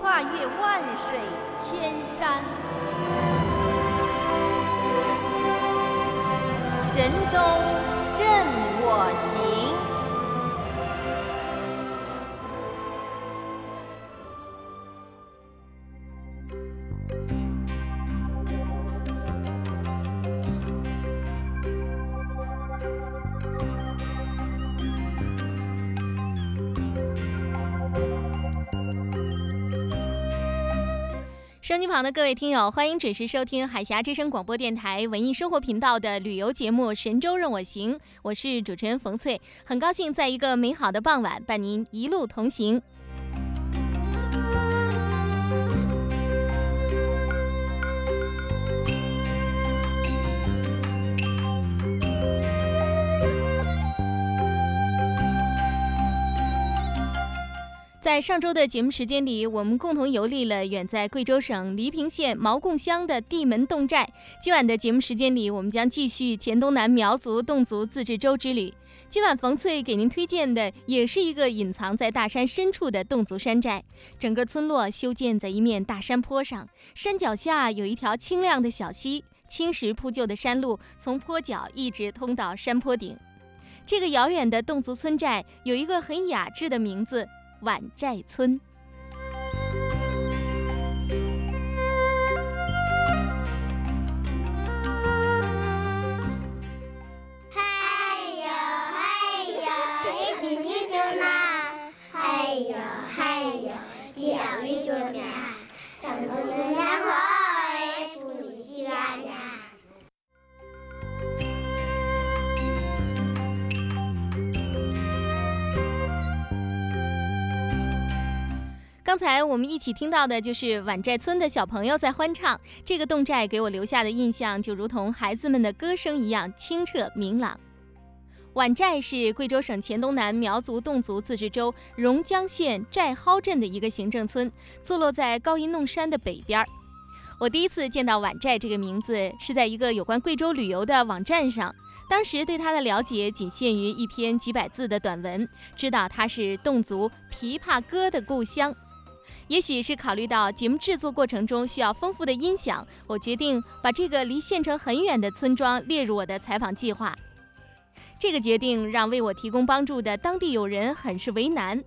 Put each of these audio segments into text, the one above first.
跨越万水千山，神州任我行。收机旁的各位听友，欢迎准时收听海峡之声广播电台文艺生活频道的旅游节目《神州任我行》，我是主持人冯翠，很高兴在一个美好的傍晚伴您一路同行。在上周的节目时间里，我们共同游历了远在贵州省黎平县毛贡乡的地门侗寨。今晚的节目时间里，我们将继续黔东南苗族侗族自治州之旅。今晚冯翠给您推荐的也是一个隐藏在大山深处的侗族山寨。整个村落修建在一面大山坡上，山脚下有一条清亮的小溪，青石铺就的山路从坡脚一直通到山坡顶。这个遥远的侗族村寨有一个很雅致的名字。碗寨村。刚才我们一起听到的就是晚寨村的小朋友在欢唱。这个侗寨给我留下的印象就如同孩子们的歌声一样清澈明朗。晚寨是贵州省黔东南苗族侗族自治州榕江县寨蒿镇的一个行政村，坐落在高沂弄山的北边。我第一次见到晚寨这个名字是在一个有关贵州旅游的网站上，当时对它的了解仅限于一篇几百字的短文，知道它是侗族琵琶歌的故乡。也许是考虑到节目制作过程中需要丰富的音响，我决定把这个离县城很远的村庄列入我的采访计划。这个决定让为我提供帮助的当地友人很是为难。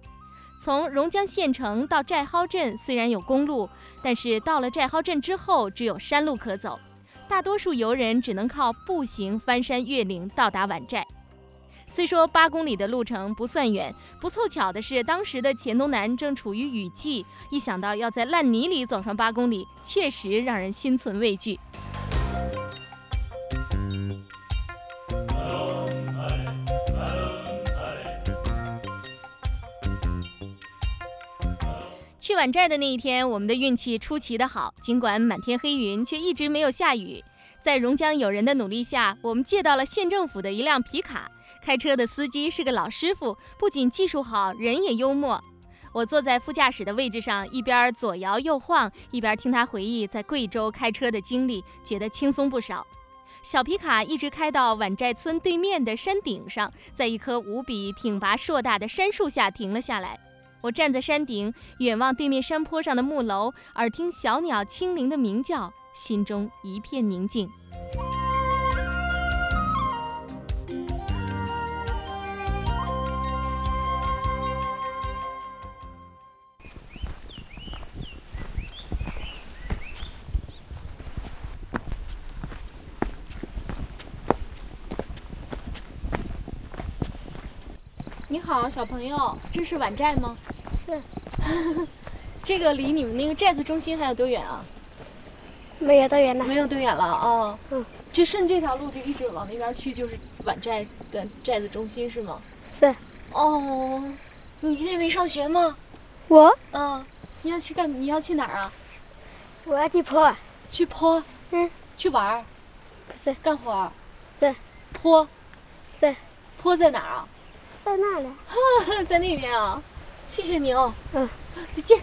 从榕江县城到寨蒿镇虽然有公路，但是到了寨蒿镇之后只有山路可走，大多数游人只能靠步行翻山越岭到达晚寨。虽说八公里的路程不算远，不凑巧的是，当时的黔东南正处于雨季，一想到要在烂泥里走上八公里，确实让人心存畏惧。去晚寨的那一天，我们的运气出奇的好，尽管满天黑云，却一直没有下雨。在榕江友人的努力下，我们借到了县政府的一辆皮卡。开车的司机是个老师傅，不仅技术好，人也幽默。我坐在副驾驶的位置上，一边左摇右晃，一边听他回忆在贵州开车的经历，觉得轻松不少。小皮卡一直开到晚寨村对面的山顶上，在一棵无比挺拔硕大的杉树下停了下来。我站在山顶，远望对面山坡上的木楼，耳听小鸟轻灵的鸣叫，心中一片宁静。你好，小朋友，这是碗寨吗？是。这个离你们那个寨子中心还有多远啊？没有多远了。没有多远了啊。嗯。就顺这条路就一直往那边去，就是碗寨的寨子中心是吗？是。哦，你今天没上学吗？我？嗯。你要去干？你要去哪儿啊？我要去坡。去坡？嗯。去玩儿？不是。干活？是。坡？是。坡在哪儿啊？在那里。在那边啊。谢谢你哦。嗯。再见。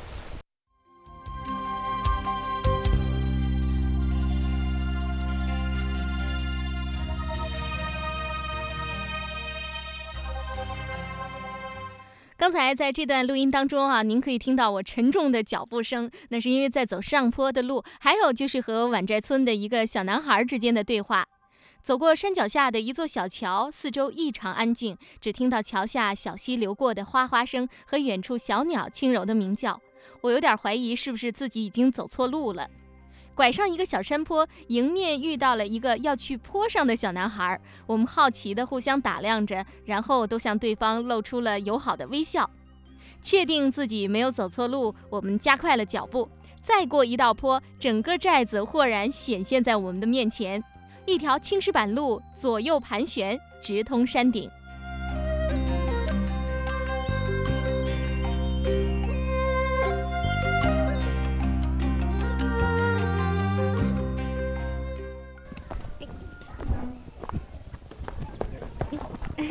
刚才在这段录音当中啊，您可以听到我沉重的脚步声，那是因为在走上坡的路，还有就是和碗寨村的一个小男孩之间的对话。走过山脚下的一座小桥，四周异常安静，只听到桥下小溪流过的哗哗声和远处小鸟轻柔的鸣叫。我有点怀疑是不是自己已经走错路了。拐上一个小山坡，迎面遇到了一个要去坡上的小男孩。我们好奇地互相打量着，然后都向对方露出了友好的微笑。确定自己没有走错路，我们加快了脚步。再过一道坡，整个寨子豁然显现在我们的面前。一条青石板路，左右盘旋，直通山顶。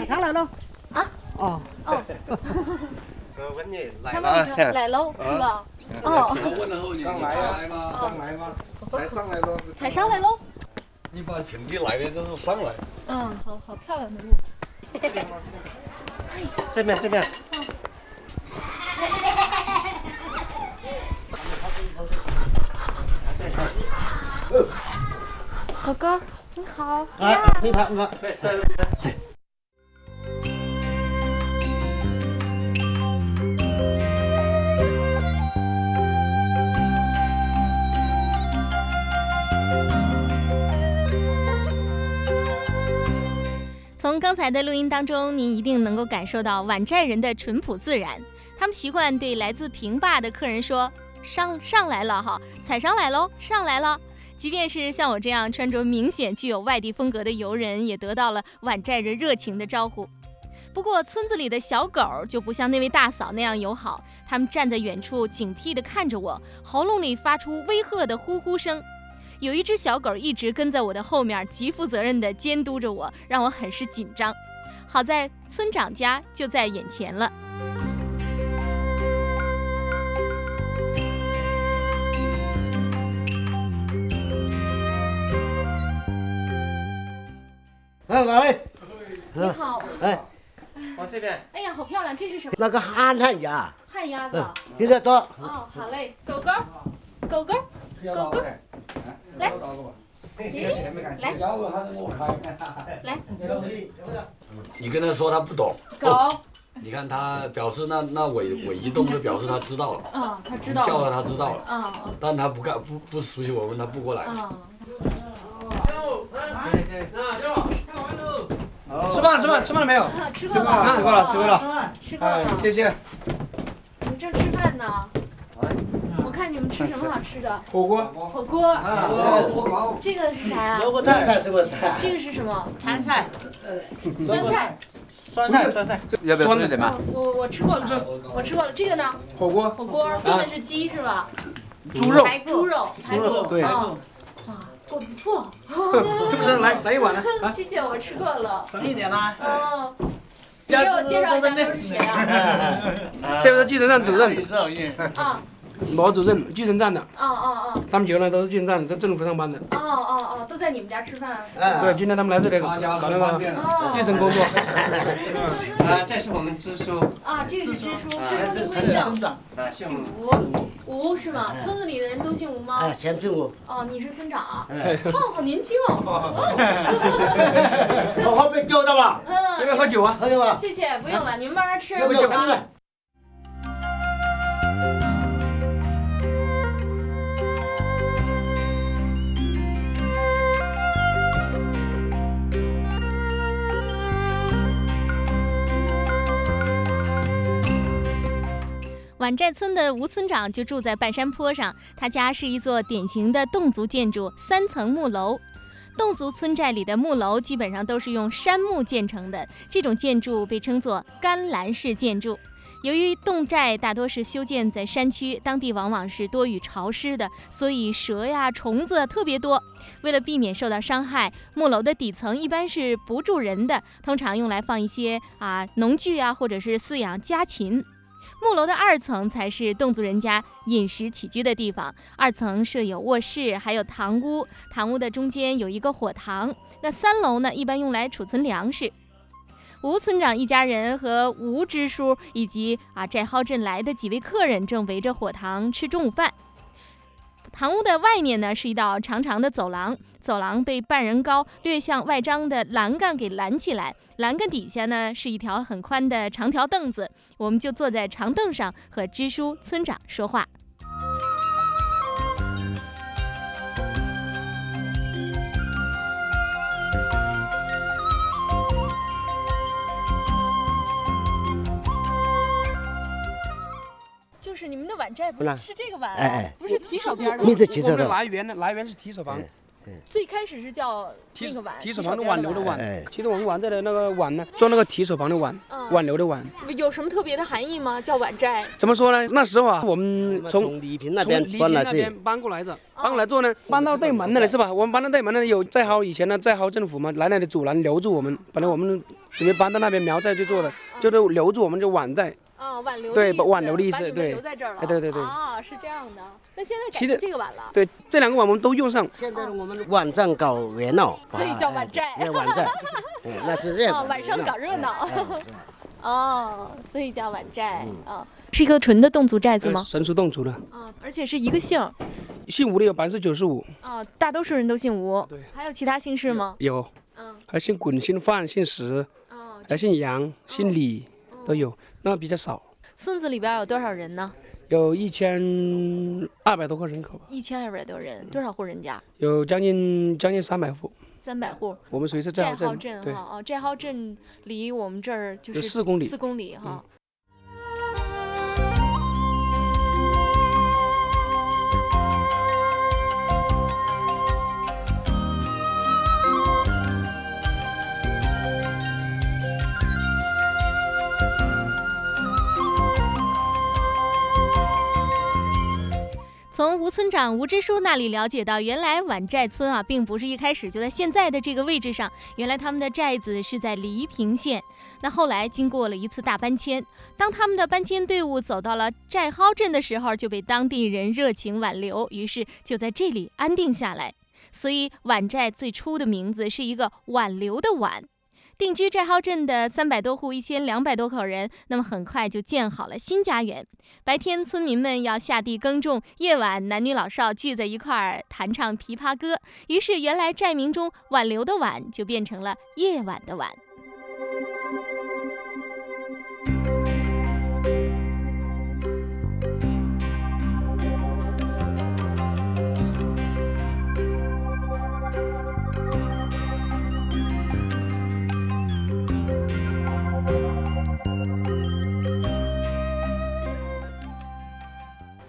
上来了啊！哦哦，我问你来他了，们来喽，是吧？哦，他问了后你刚来来吗？刚来吗？才上来喽，才上来喽。你把平地来的，这是上来。嗯，好好漂亮的路。这边这边。哥哥，你好。哎，你看我。对，是是。从刚才的录音当中，您一定能够感受到碗寨人的淳朴自然。他们习惯对来自平坝的客人说：“上上来了哈，踩上来喽，上来了。”即便是像我这样穿着明显具有外地风格的游人，也得到了碗寨人热情的招呼。不过，村子里的小狗就不像那位大嫂那样友好，它们站在远处警惕地看着我，喉咙里发出威吓的呼呼声。有一只小狗一直跟在我的后面，极负责任地监督着我，让我很是紧张。好在村长家就在眼前了。哎，哪位？你好。哎，往这边。哎呀，好漂亮！这是什么？那个旱旱鸭。旱鸭子。现在到。哦，好嘞，狗狗，狗狗，来，来，来，你跟他说他不懂。狗。你看他表示那那我我一动就表示他知道了。嗯，他知道。叫了他知道了。嗯。但他不干不不熟悉我们，他不过来。啊。吃饭吃饭吃饭了没有？吃过了，吃过了吃过了。吃过了。谢谢。你们正吃饭呢。我看你们吃什么好吃的？火锅。火锅。这个是啥呀？萝菜是不是？这个是什么？川菜。酸菜。酸菜酸菜。要不要吃一点嘛？我我吃过了。我吃过了。这个呢？火锅。火锅炖的是鸡是吧？猪肉。猪肉。猪肉。对。啊，过得不错。是不是？来来一碗 来。谢谢，我吃过了。省一点啦。哦。你给我介绍一下都是谁啊？这个是计程站主任。啊。毛主任，计程站的。哦哦哦。他们几个人都是计程站的，在政府上班的。哦哦哦，都在你们家吃饭。啊对，今天他们来这里搞那个计生工作。啊，这是我们支书。啊，这个是支书，支书名贵姓？姓吴。吴是吗？村子里的人都姓吴吗？哎，全姓吴。哦，你是村长啊？哦，好年轻哦。我后被丢到了？嗯。要不要喝酒啊？喝酒吧。谢谢，不用了，你们慢慢吃。要不要喝？宛寨村的吴村长就住在半山坡上，他家是一座典型的侗族建筑，三层木楼。侗族村寨里的木楼基本上都是用杉木建成的，这种建筑被称作干栏式建筑。由于侗寨大多是修建在山区，当地往往是多雨潮湿的，所以蛇呀、虫子特别多。为了避免受到伤害，木楼的底层一般是不住人的，通常用来放一些啊农具啊，或者是饲养家禽。木楼的二层才是侗族人家饮食起居的地方，二层设有卧室，还有堂屋，堂屋的中间有一个火塘。那三楼呢，一般用来储存粮食。吴村长一家人和吴支书以及啊寨蒿镇来的几位客人正围着火塘吃中午饭。堂屋的外面呢是一道长长的走廊，走廊被半人高、略向外张的栏杆给拦起来，栏杆底下呢是一条很宽的长条凳子，我们就坐在长凳上和支书、村长说话。就是你们的碗寨不是吃这个碗、啊，哎哎不是提手边的。米字提手的，我们的来源呢？来源是提手旁，最开始是叫提那个碗，提手旁的挽留的挽哎。其实我们碗寨的那个碗呢，做那个提手旁的碗，嗯挽留的挽。有什么特别的含义吗？叫碗寨。怎么说呢？那时候啊，我们从从礼平那边黎搬来是平那边，搬过来的，搬过来之后呢，搬到对门那里是吧？我们搬到对门那里有寨蒿，以前呢寨蒿政府嘛，来那里阻拦留住我们，本来我们准备搬到那边苗寨去做的，就是留住我们就碗寨。啊，挽留的意思对挽留的意思对留在这儿了。哎对对对啊，是这样的。那现在改其实成这个碗了，对，这两个碗我们都用上。现在我们晚上搞热闹，所以叫晚寨哎晚寨，嗯那是热啊，闹晚上搞热闹。哎 哦，所以叫晚寨啊，是一个纯的侗族寨子吗？神属侗族的，啊，而且是一个姓儿姓吴的有百分之九十五，啊，大多数人都姓吴。对，还有其他姓氏吗？有，嗯，还姓滚、姓范、姓石，哦，还姓杨、姓李，都有，那比较少，村子里边有多少人呢？有一千二百多个人口吧，一千二百多人，多少户人家？有将近将近三百户。三百户。我们属于是寨寨蒿镇，哈，，哦，寨蒿镇离我们这儿就就是四公里四公里哈。村长吴支书那里了解到，原来宛寨村啊，并不是一开始就在现在的这个位置上，原来他们的寨子是在黎平县。那后来经过了一次大搬迁，当他们的搬迁队伍走到了寨蒿镇的时候，就被当地人热情挽留，于是就在这里安定下来。所以宛寨最初的名字是一个挽留的挽。定居寨蒿镇的三百多户、一千两百多口人，那么很快就建好了新家园。白天村民们要下地耕种，夜晚男女老少聚在一块儿弹唱琵琶歌。于是，原来寨名中挽留的挽就变成了夜晚的晚。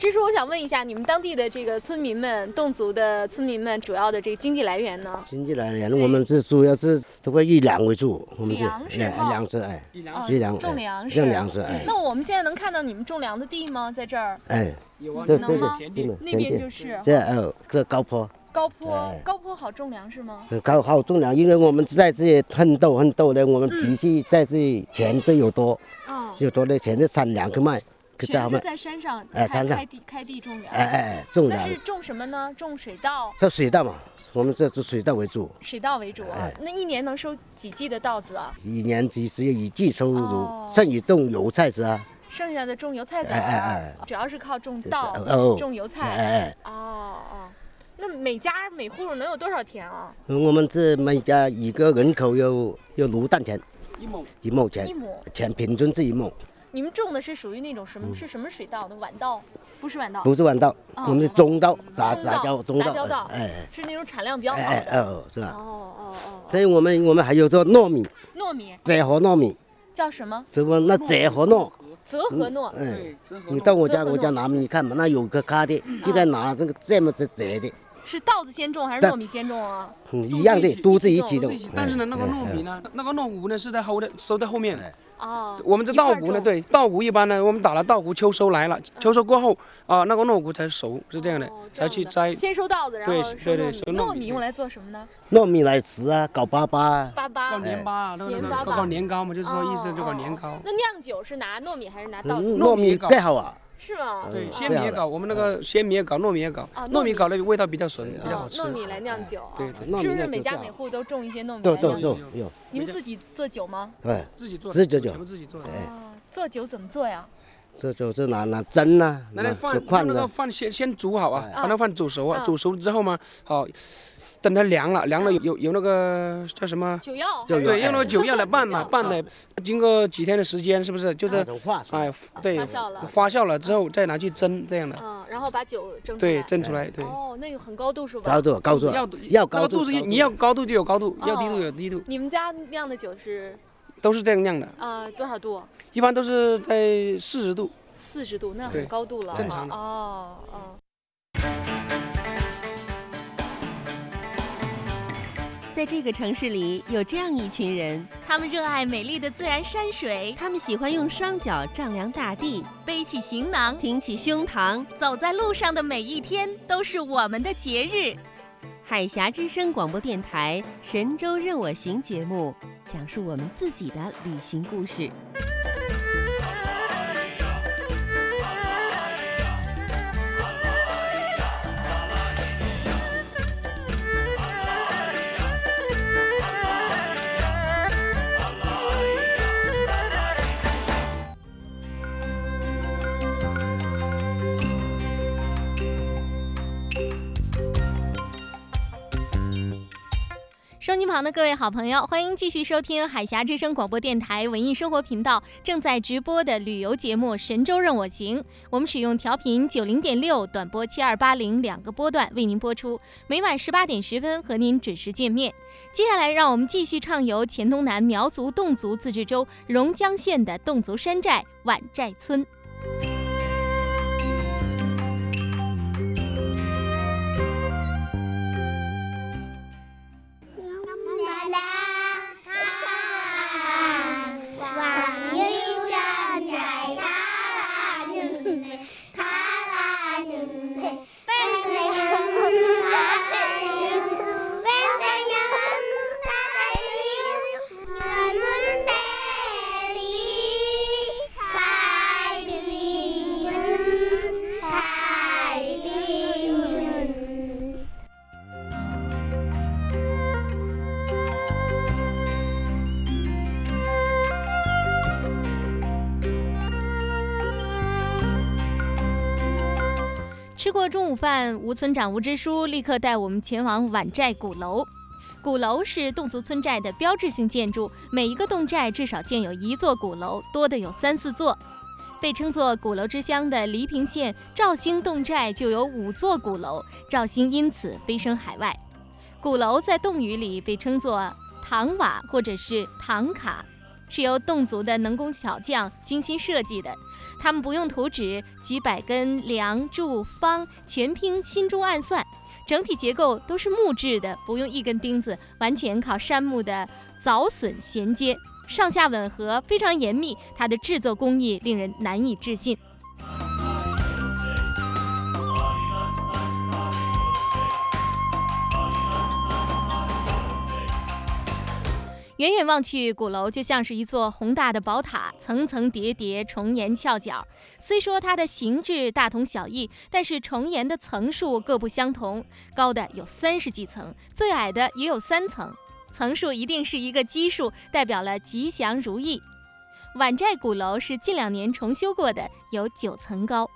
支书，我想问一下，你们当地的这个村民们，侗族的村民们，主要的这个经济来源呢？经济来源，我们是主要是这个以粮为主，我们是粮食粮食哎，哦以粮种哎粮食，种粮食哎那我们现在能看到你们种粮的地吗？在这儿，哎，有啊，这能吗田地那边就是这哦这高坡高坡哎，高坡好种粮食吗？高好种粮，因为我们在这里奋斗奋斗的，我们嗯脾气在这里钱都有多，嗯，有多的钱就产粮去卖，全是在山上开哎山上开地开地种粮。哎哎哎种粮，那是种什么呢？种水稻，这水稻嘛，我们这是水稻为主，水稻为主啊哎。那一年能收几季的稻子啊？一年只只有一季收哦入，剩余种油菜籽啊，剩下的种油菜籽哎哎哎，主要是靠种稻哦，种油哎菜。哎哎，哦哦，那每家每户能有多少田啊？我们这每家一个人口有有六担田，一亩一亩田一，亩。田平均是一亩，你们种的是属于那种什么？是什么水稻的？晚稻，不是晚稻，嗯不是晚稻，哦我们是中稻，杂杂交中稻。杂交稻，哎是那种产量比较哎哎好的。哦，是吧？哦哦哦，所以我们我们还有做糯米，糯米？折和糯米，叫什么？什么那折和糯，泽和糯，嗯，对，这和你到我家我家拿米看嘛，那有个咖的，就在拿这个这么折折的，是稻子先种还是糯米先种啊？嗯一样的，都是一起的。但是呢，那个糯米呢，那个糯谷呢是在后的收在后面。哦，我们这稻谷呢，对稻谷一般呢，我们打了稻谷，秋收来了，秋收过后啊，那个糯谷才熟，是这样的哦，样的才去摘。先收稻子，然后对收对对糯米。用来做什么呢？糯米来吃啊，搞粑粑啊，粑粑搞。年粑啊，那个那个搞年粑粑搞年糕嘛，就是说意思就搞哦年糕哦。那酿酒是拿糯米还是拿稻子？嗯糯米最好啊。是吗？对，鲜米也搞，我们那个鲜米也搞，糯米也搞啊，糯糯米米搞的味道比较纯，比较好哦，吃。糯米来酿酒啊。对对是不是每家每户都种一些糯米都都来酿酒？有有，你们自己做酒吗？对，自己做的，自己做全部自己做的。哎啊，做酒怎么做呀？这就是拿拿蒸呐，拿来饭，个用那个，饭先先煮好啊，哎。把那饭煮熟啊，嗯。煮熟之后嘛，好，等它凉了，凉了有有有那个叫什么？酒药。对，用那个酒药来拌嘛，拌的，经过几天的时间，是不是？就是那种化出来哎，对发酵了，发酵了之后再拿去蒸这样的，嗯，然后把酒蒸出对，蒸出来，对。哦，那有很高度是吧？高度高度要要高那个度你要高度就有高度，要低哦。度有低度，你们家酿的酒是都是这样酿的，啊多少度？一般都是在四十度。四十度，那很高度了。正常的哦哦。在这个城市里，有这样一群人，他们热爱美丽的自然山水，他们喜欢用双脚丈量大地，背起行囊，挺起胸膛。走在路上的每一天都是我们的节日。海峡之声广播电台《神州任我行》节目，讲述我们自己的旅行故事。的各位好朋友，欢迎继续收听海峡之声广播电台文艺生活频道正在直播的旅游节目《神州任我行》。我们使用调频九零点六、短波七二八零两个波段为您播出，每晚十八点十分和您准时见面。接下来，让我们继续畅游黔东南苗族侗族自治州榕江县的侗族山寨碗寨村。中午饭，吴村长吴支书立刻带我们前往碗寨鼓楼。鼓楼是侗族村寨的标志性建筑，每一个侗寨至少建有一座鼓楼，多的有三四座。被称作鼓楼之乡的黎平县肇兴侗寨就有五座鼓楼，肇兴因此飞升海外。鼓楼在侗语里被称作唐瓦或者是唐卡，是由侗族的能工巧匠精心设计的。他们不用图纸，几百根梁柱方全凭心中暗算，整体结构都是木质的，不用一根钉子，完全靠杉木的凿榫衔接，上下吻合，非常严密。它的制作工艺令人难以置信。远远望去，鼓楼就像是一座宏大的宝塔，层层叠叠，重檐翘角。虽说它的形制大同小异，但是重檐的层数各不相同，高的有三十几层，最矮的也有三层。层数一定是一个基数，代表了吉祥如意。碗寨鼓楼是近两年重修过的，有九层高。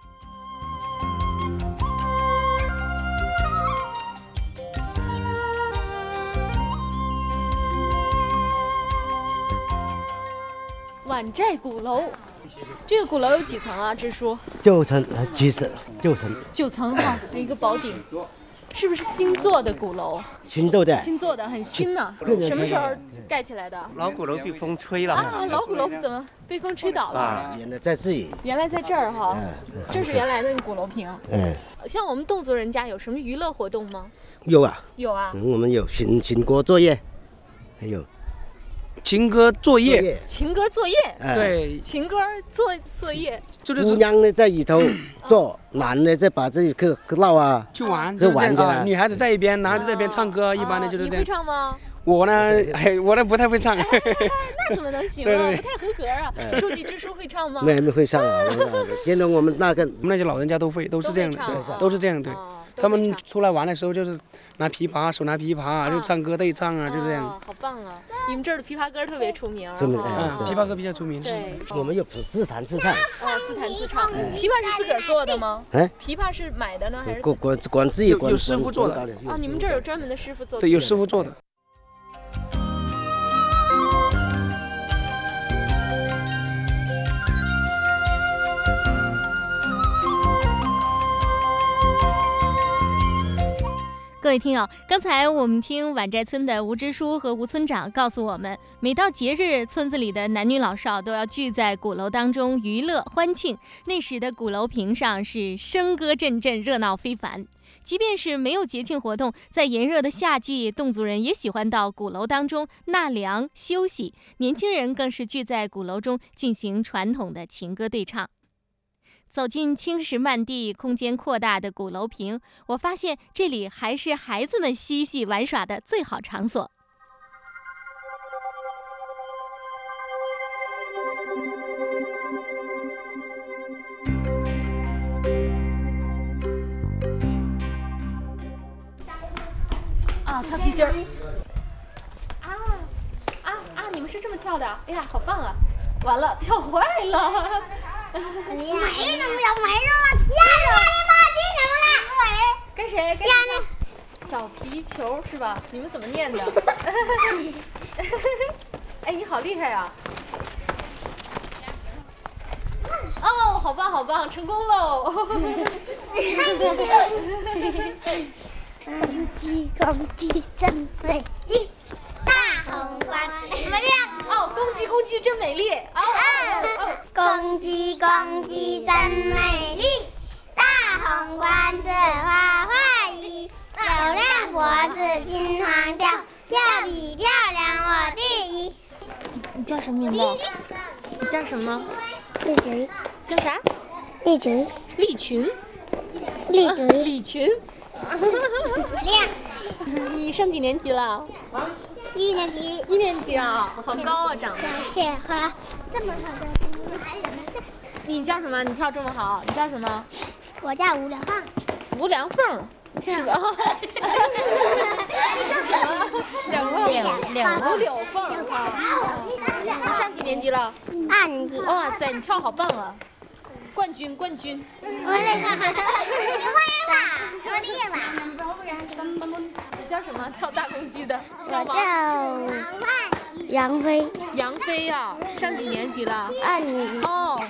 碗寨鼓楼，这个鼓楼有几层啊？支书？九层呃七层九层，九层哈，有一个宝顶。是不是新做的鼓楼？新做的。新做的，很新呢。什么时候盖起来的？老鼓楼被风吹了。啊，老鼓楼怎么被风吹倒了？原来在这里。原来在这儿哈，这是原来的鼓楼坪。嗯。像我们侗族人家有什么娱乐活动吗？有啊。有啊。我们有巡巡歌作业，还有。情歌作业，情歌作业，对，情歌作作业，就是姑娘呢在里头做，男的在把这个闹啊，去玩，去玩啊。女孩子在一边，男孩子在一边唱歌，一般的就是这样。你会唱吗？我呢，哎，我呢不太会唱。那怎么能行啊？不太合格啊！书记支书会唱吗？没没会唱啊，现在 我们那个我们那些老人家都会，都是这样的，都是这样对。他们出来玩的时候就是拿琵琶，手拿琵琶就唱歌对唱啊，就这样。好棒啊！你们这儿的琵琶歌特别出名。出名啊！琵琶歌比较出名。对。我们又不是自弹自唱。哦，自弹自唱。琵琶是自个儿做的吗？哎。琵琶是买的呢，还是？管管管自己管。有师傅做的。啊，你们这儿有专门的师傅做的。对，有师傅做的。各位听友，刚才我们听宛寨村的吴支书和吴村长告诉我们，每到节日，村子里的男女老少都要聚在鼓楼当中娱乐欢庆。那时的鼓楼坪上是笙歌阵阵，热闹非凡。即便是没有节庆活动，在炎热的夏季，侗族人也喜欢到鼓楼当中纳凉休息。年轻人更是聚在鼓楼中进行传统的情歌对唱。走进青石漫地、空间扩大的鼓楼坪，我发现这里还是孩子们嬉戏玩耍的最好场所。啊，跳皮筋儿！啊啊啊！你们是这么跳的？哎呀，好棒啊！完了，跳坏了。没什么呀，没什么，压着吗？进什么了？跟谁？跟那小皮球是吧？你们怎么念的？哎，你好厉害呀！哦，好棒，好棒，成功喽！公鸡，公鸡真美丽。红冠怎么样？哦，公鸡公鸡真美丽。哦哦，公鸡公鸡真美丽，大红冠子花花衣，漂亮脖子金黄叫，要比漂亮我第一。你叫什么名字？你叫什么？丽群。叫啥？丽群。丽群。丽群。李群。亮。你上几年级了？一年级，一年级啊，好高啊，长得。谢花这么好的，还有呢。你叫什么？你跳这么好，你叫什么？我叫吴良凤。吴良凤，是吧？你叫什么？两两吴柳凤。你上几年级了？二年级。哇塞，你跳好棒啊！冠军，冠军。我那个，你会了，我厉了。你叫什么？跳大公鸡的？我叫杨飞。杨飞呀，上几年级了？二年级。哦。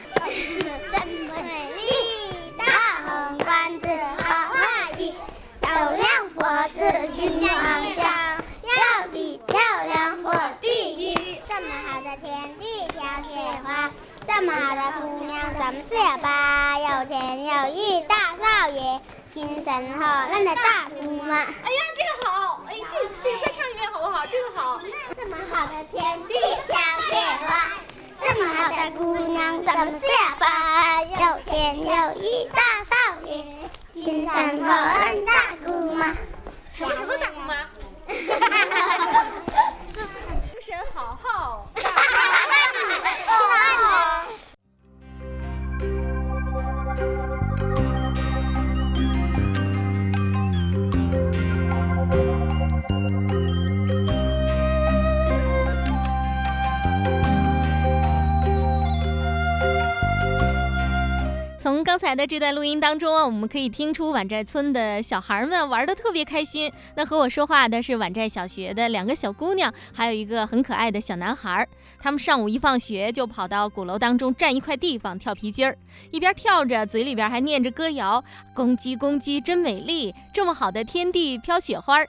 真美丽，大红冠子花花衣，漂亮脖子金黄叫，要比漂亮我第一。这么好的天地飘雪花。这么好的姑娘，咱们是呀吧？有钱有义大少爷，精神好人的大姑妈。哎呀，这个好！哎，这这个再唱一遍好不好？这个好。这么好的天地飘雪花，这么好的姑娘，怎么是呀吧？有钱有义大少爷，精神好人大姑妈。什么什么大姑妈？精神好好。才的这段录音当中啊，我们可以听出碗寨村的小孩们玩的特别开心。那和我说话的是碗寨小学的两个小姑娘，还有一个很可爱的小男孩。他们上午一放学就跑到鼓楼当中占一块地方跳皮筋儿，一边跳着，嘴里边还念着歌谣：“公鸡公鸡真美丽，这么好的天地飘雪花。”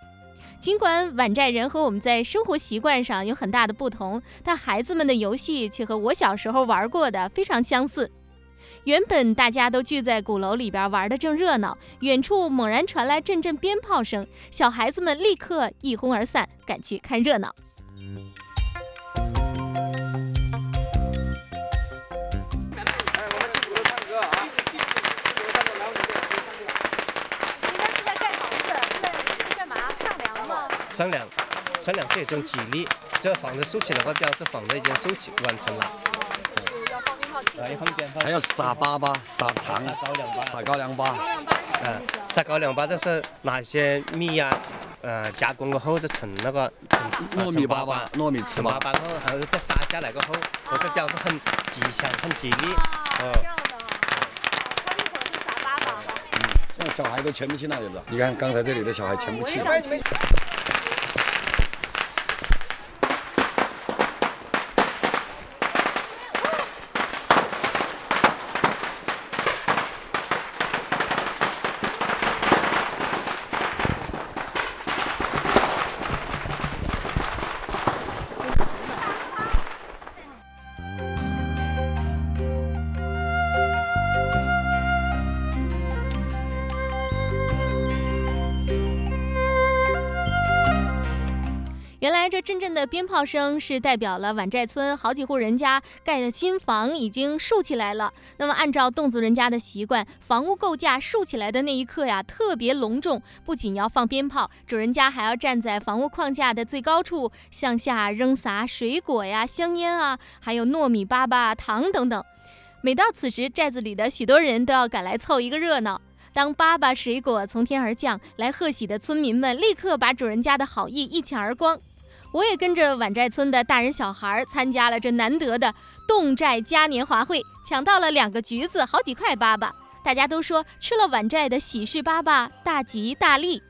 尽管碗寨人和我们在生活习惯上有很大的不同，但孩子们的游戏却和我小时候玩过的非常相似。原本大家都聚在鼓楼里边玩的正热闹，远处猛然传来阵阵鞭炮声，小孩子们立刻一哄而散，赶去看热闹。商量，商量是一种激励。这房子竖起来的话，表示房子已经竖起完成了。就是要放鞭炮庆祝。还要撒粑粑、撒糖、撒高粱粑。撒高粱粑。嗯，撒高粱粑就是拿一些米呀，呃，加工过后就成那个糯米粑粑、糯米糍粑。粑后，然后再撒下来过后，我就表示很吉祥、很吉利。哦，这样的。他一会儿就撒粑粑了。嗯，现在小孩都牵不去那里了。你看刚才这里的小孩牵不起。阵阵的鞭炮声是代表了碗寨村好几户人家盖的新房已经竖起来了。那么按照侗族人家的习惯，房屋构架竖起来的那一刻呀，特别隆重，不仅要放鞭炮，主人家还要站在房屋框架的最高处，向下扔撒水果呀、香烟啊，还有糯米粑粑、糖等等。每到此时，寨子里的许多人都要赶来凑一个热闹。当粑粑水果从天而降，来贺喜的村民们立刻把主人家的好意一抢而光。我也跟着碗寨村的大人小孩参加了这难得的侗寨嘉年华会，抢到了两个橘子，好几块粑粑。大家都说吃了碗寨的喜事粑粑，大吉大利。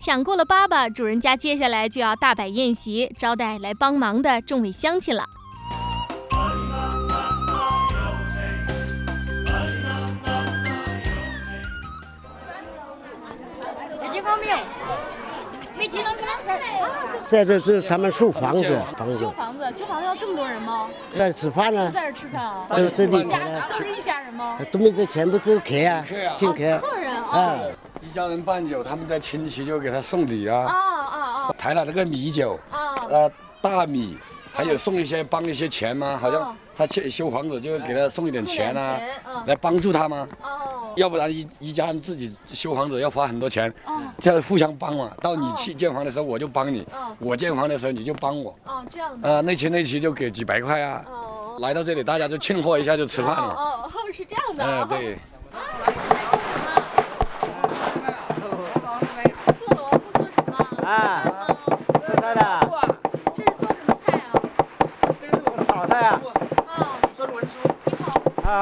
抢过了粑粑，主人家接下来就要大摆宴席，招待来帮忙的众位乡亲了。这就是他们修房子，房子修房子，修房子要这么多人吗？在吃饭呢都，在这吃饭啊？这这家都是一家人吗？都没这全部是客啊客啊，请客客人啊？啊，一家人办酒，他们的亲戚就给他送礼啊，啊啊抬了这个米酒，啊！呃，大米，还有送一些帮一些钱吗？好像他去修房子就给他送一点钱啊，嗯来帮助他吗？哦要不然一一家人自己修房子要花很多钱，哦这样互相帮嘛。到你去建房的时候我就帮你，哦我建房的时候你就帮我，哦，这样的啊，那期那期就给几百块啊。哦来到这里大家就庆贺一下就吃饭了。哦哦，是这样的。嗯，对。剁萝卜做什么？啊做菜的，这是做什么菜啊？这个是我们炒菜啊，啊，村文书。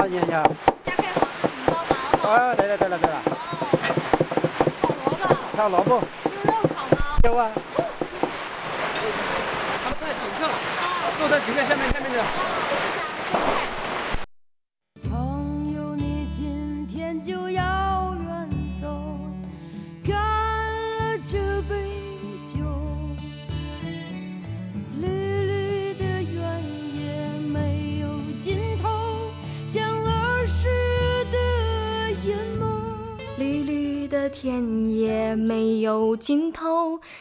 你你好，大概好，请帮忙。哦，对了对了对了，哦，炒萝卜，炒萝卜，用肉炒吗？有啊，他们在请客，坐在请客下面下面的。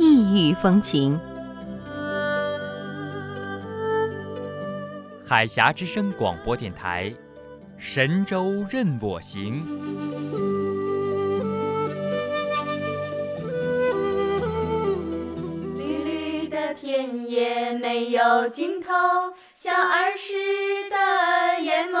异域风情。海峡之声广播电台，神州任我行。绿绿的田野没有尽头，像儿时的眼眸。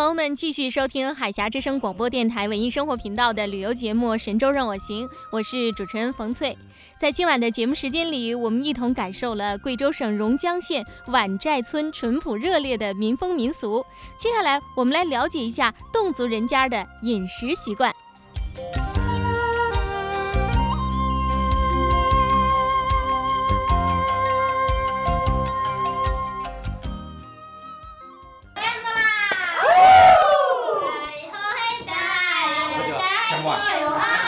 朋友们继续收听海峡之声广播电台文艺生活频道的旅游节目《神州任我行》，我是主持人冯翠。在今晚的节目时间里，我们一同感受了贵州省榕江县碗寨村淳朴热烈的民风民俗。接下来，我们来了解一下侗族人家的饮食习惯。讲话。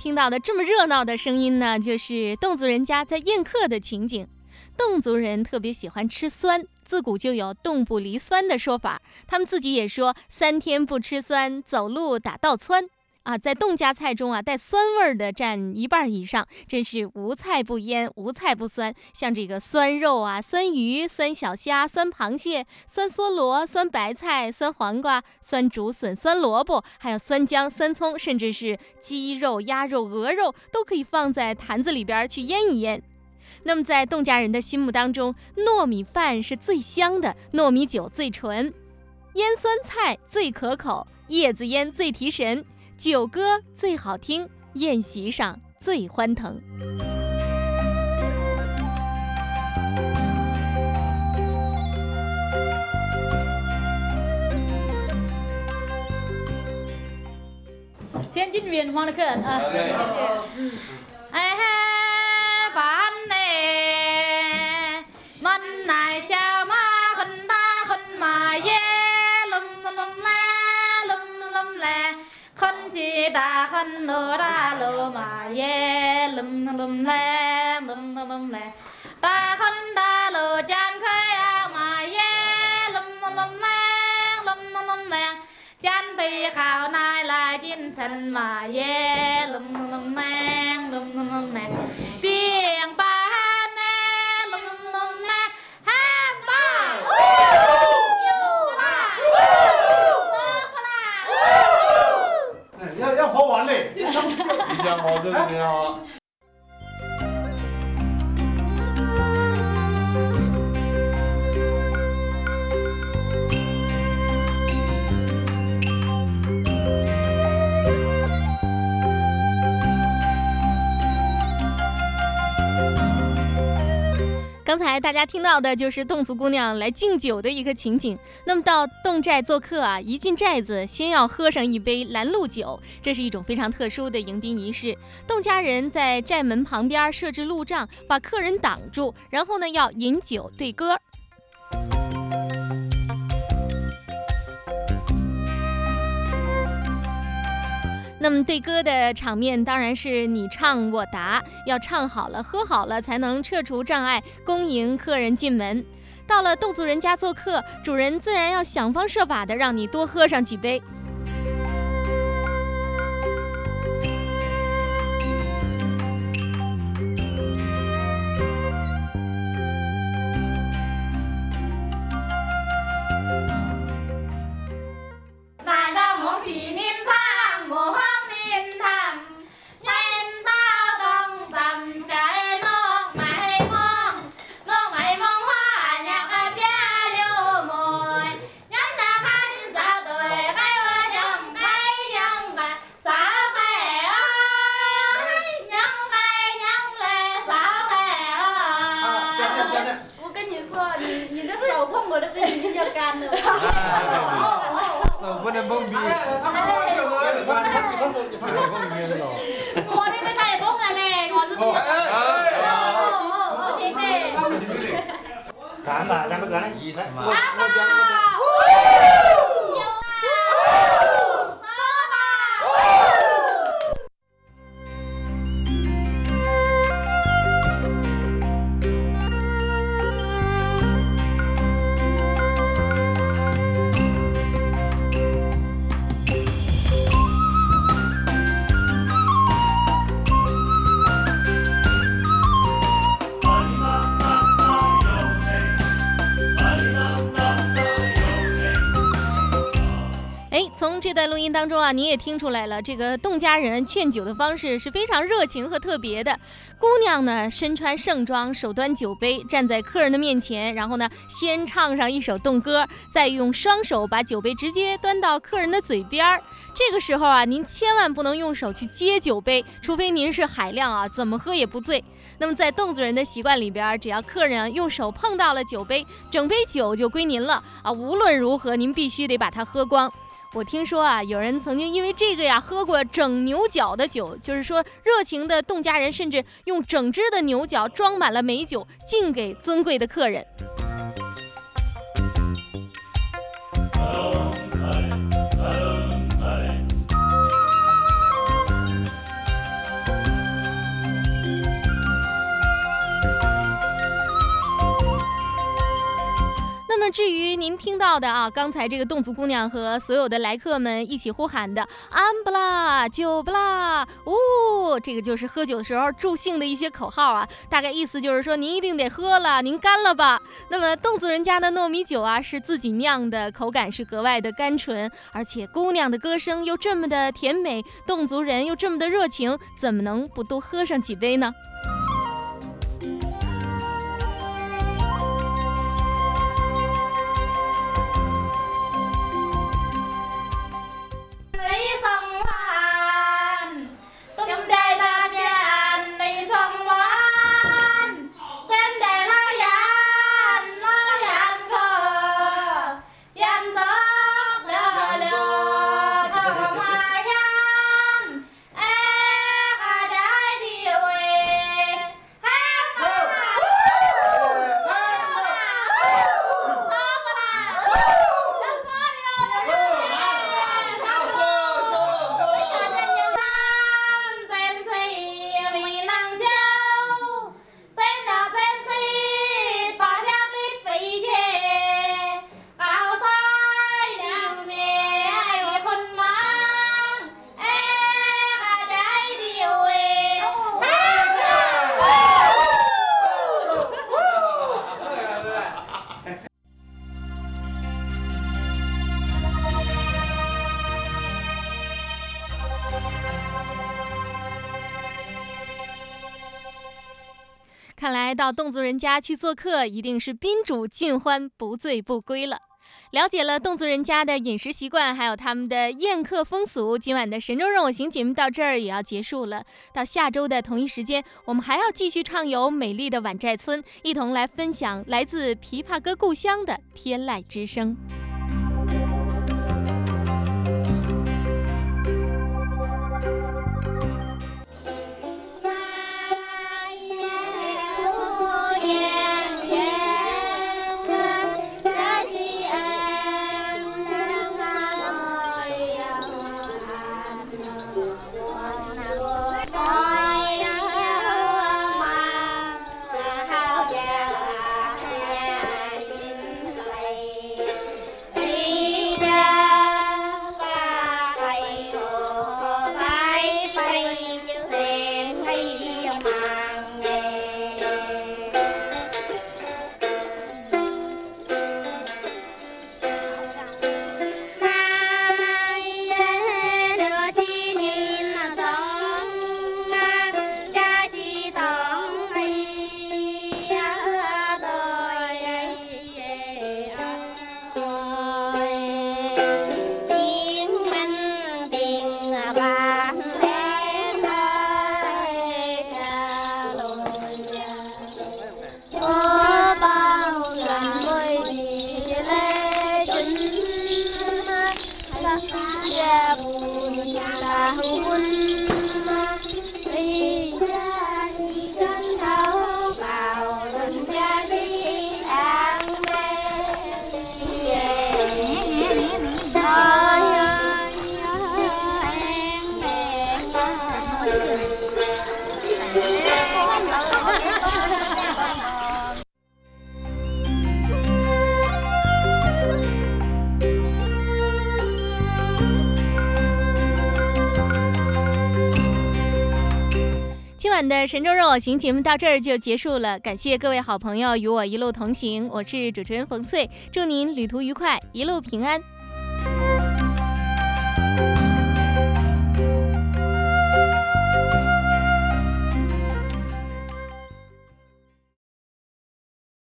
听到的这么热闹的声音呢，就是侗族人家在宴客的情景。侗族人特别喜欢吃酸，自古就有“侗不离酸”的说法。他们自己也说“三天不吃酸，走路打倒窜”。啊，在侗家菜中啊，带酸味儿的占一半以上，真是无菜不腌，无菜不酸。像这个酸肉啊、酸鱼、酸小虾、酸螃蟹、酸梭罗、酸白菜、酸黄瓜、酸竹笋、酸萝卜，还有酸姜、酸葱，甚至是鸡肉、鸭肉、鹅肉，都可以放在坛子里边去腌一腌。那么，在侗家人的心目当中，糯米饭是最香的，糯米酒最纯，腌酸菜最可口，叶子腌最提神。酒歌最好听，宴席上最欢腾。先进远方的客人啊，谢谢。嗯，哎嘿，班内，门来小很吉大很罗大罗马耶，隆隆隆来，隆隆隆来，大很大罗江开呀马耶，隆隆隆来，隆隆隆来，江北好奶来进城马耶，隆隆隆来，隆隆隆来，变班呢，隆隆隆来，汉堡。要要喝完嘞！你好这个挺好。刚才大家听到的就是侗族姑娘来敬酒的一个情景。那么到侗寨做客啊，一进寨子，先要喝上一杯拦路酒，这是一种非常特殊的迎宾仪式。侗家人在寨门旁边设置路障，把客人挡住，然后呢要饮酒对歌。那么对歌的场面当然是你唱我答，要唱好了、喝好了，才能撤除障碍，恭迎客人进门。到了侗族人家做客，主人自然要想方设法的让你多喝上几杯。从这段录音当中啊，你也听出来了，这个侗家人劝酒的方式是非常热情和特别的。姑娘呢，身穿盛装，手端酒杯，站在客人的面前，然后呢，先唱上一首侗歌，再用双手把酒杯直接端到客人的嘴边儿。这个时候啊，您千万不能用手去接酒杯，除非您是海量啊，怎么喝也不醉。那么在侗族人的习惯里边，只要客人啊用手碰到了酒杯，整杯酒就归您了啊，无论如何您必须得把它喝光。我听说啊，有人曾经因为这个呀喝过整牛角的酒，就是说热情的侗家人甚至用整只的牛角装满了美酒敬给尊贵的客人。那么至于您听到的啊，刚才这个侗族姑娘和所有的来客们一起呼喊的“安不啦，酒不啦”，呜、这个就是喝酒的时候助兴的一些口号啊。大概意思就是说，您一定得喝了，您干了吧。那么侗族人家的糯米酒啊，是自己酿的，口感是格外的甘醇，而且姑娘的歌声又这么的甜美，侗族人又这么的热情，怎么能不多喝上几杯呢？看来到侗族人家去做客，一定是宾主尽欢，不醉不归了。了解了侗族人家的饮食习惯，还有他们的宴客风俗，今晚的《神州任我行》节目到这儿也要结束了。到下周的同一时间，我们还要继续畅游美丽的碗寨村，一同来分享来自琵琶歌故乡的天籁之声。神州任我行节目到这儿就结束了，感谢各位好朋友与我一路同行，我是主持人冯翠，祝您旅途愉快，一路平安。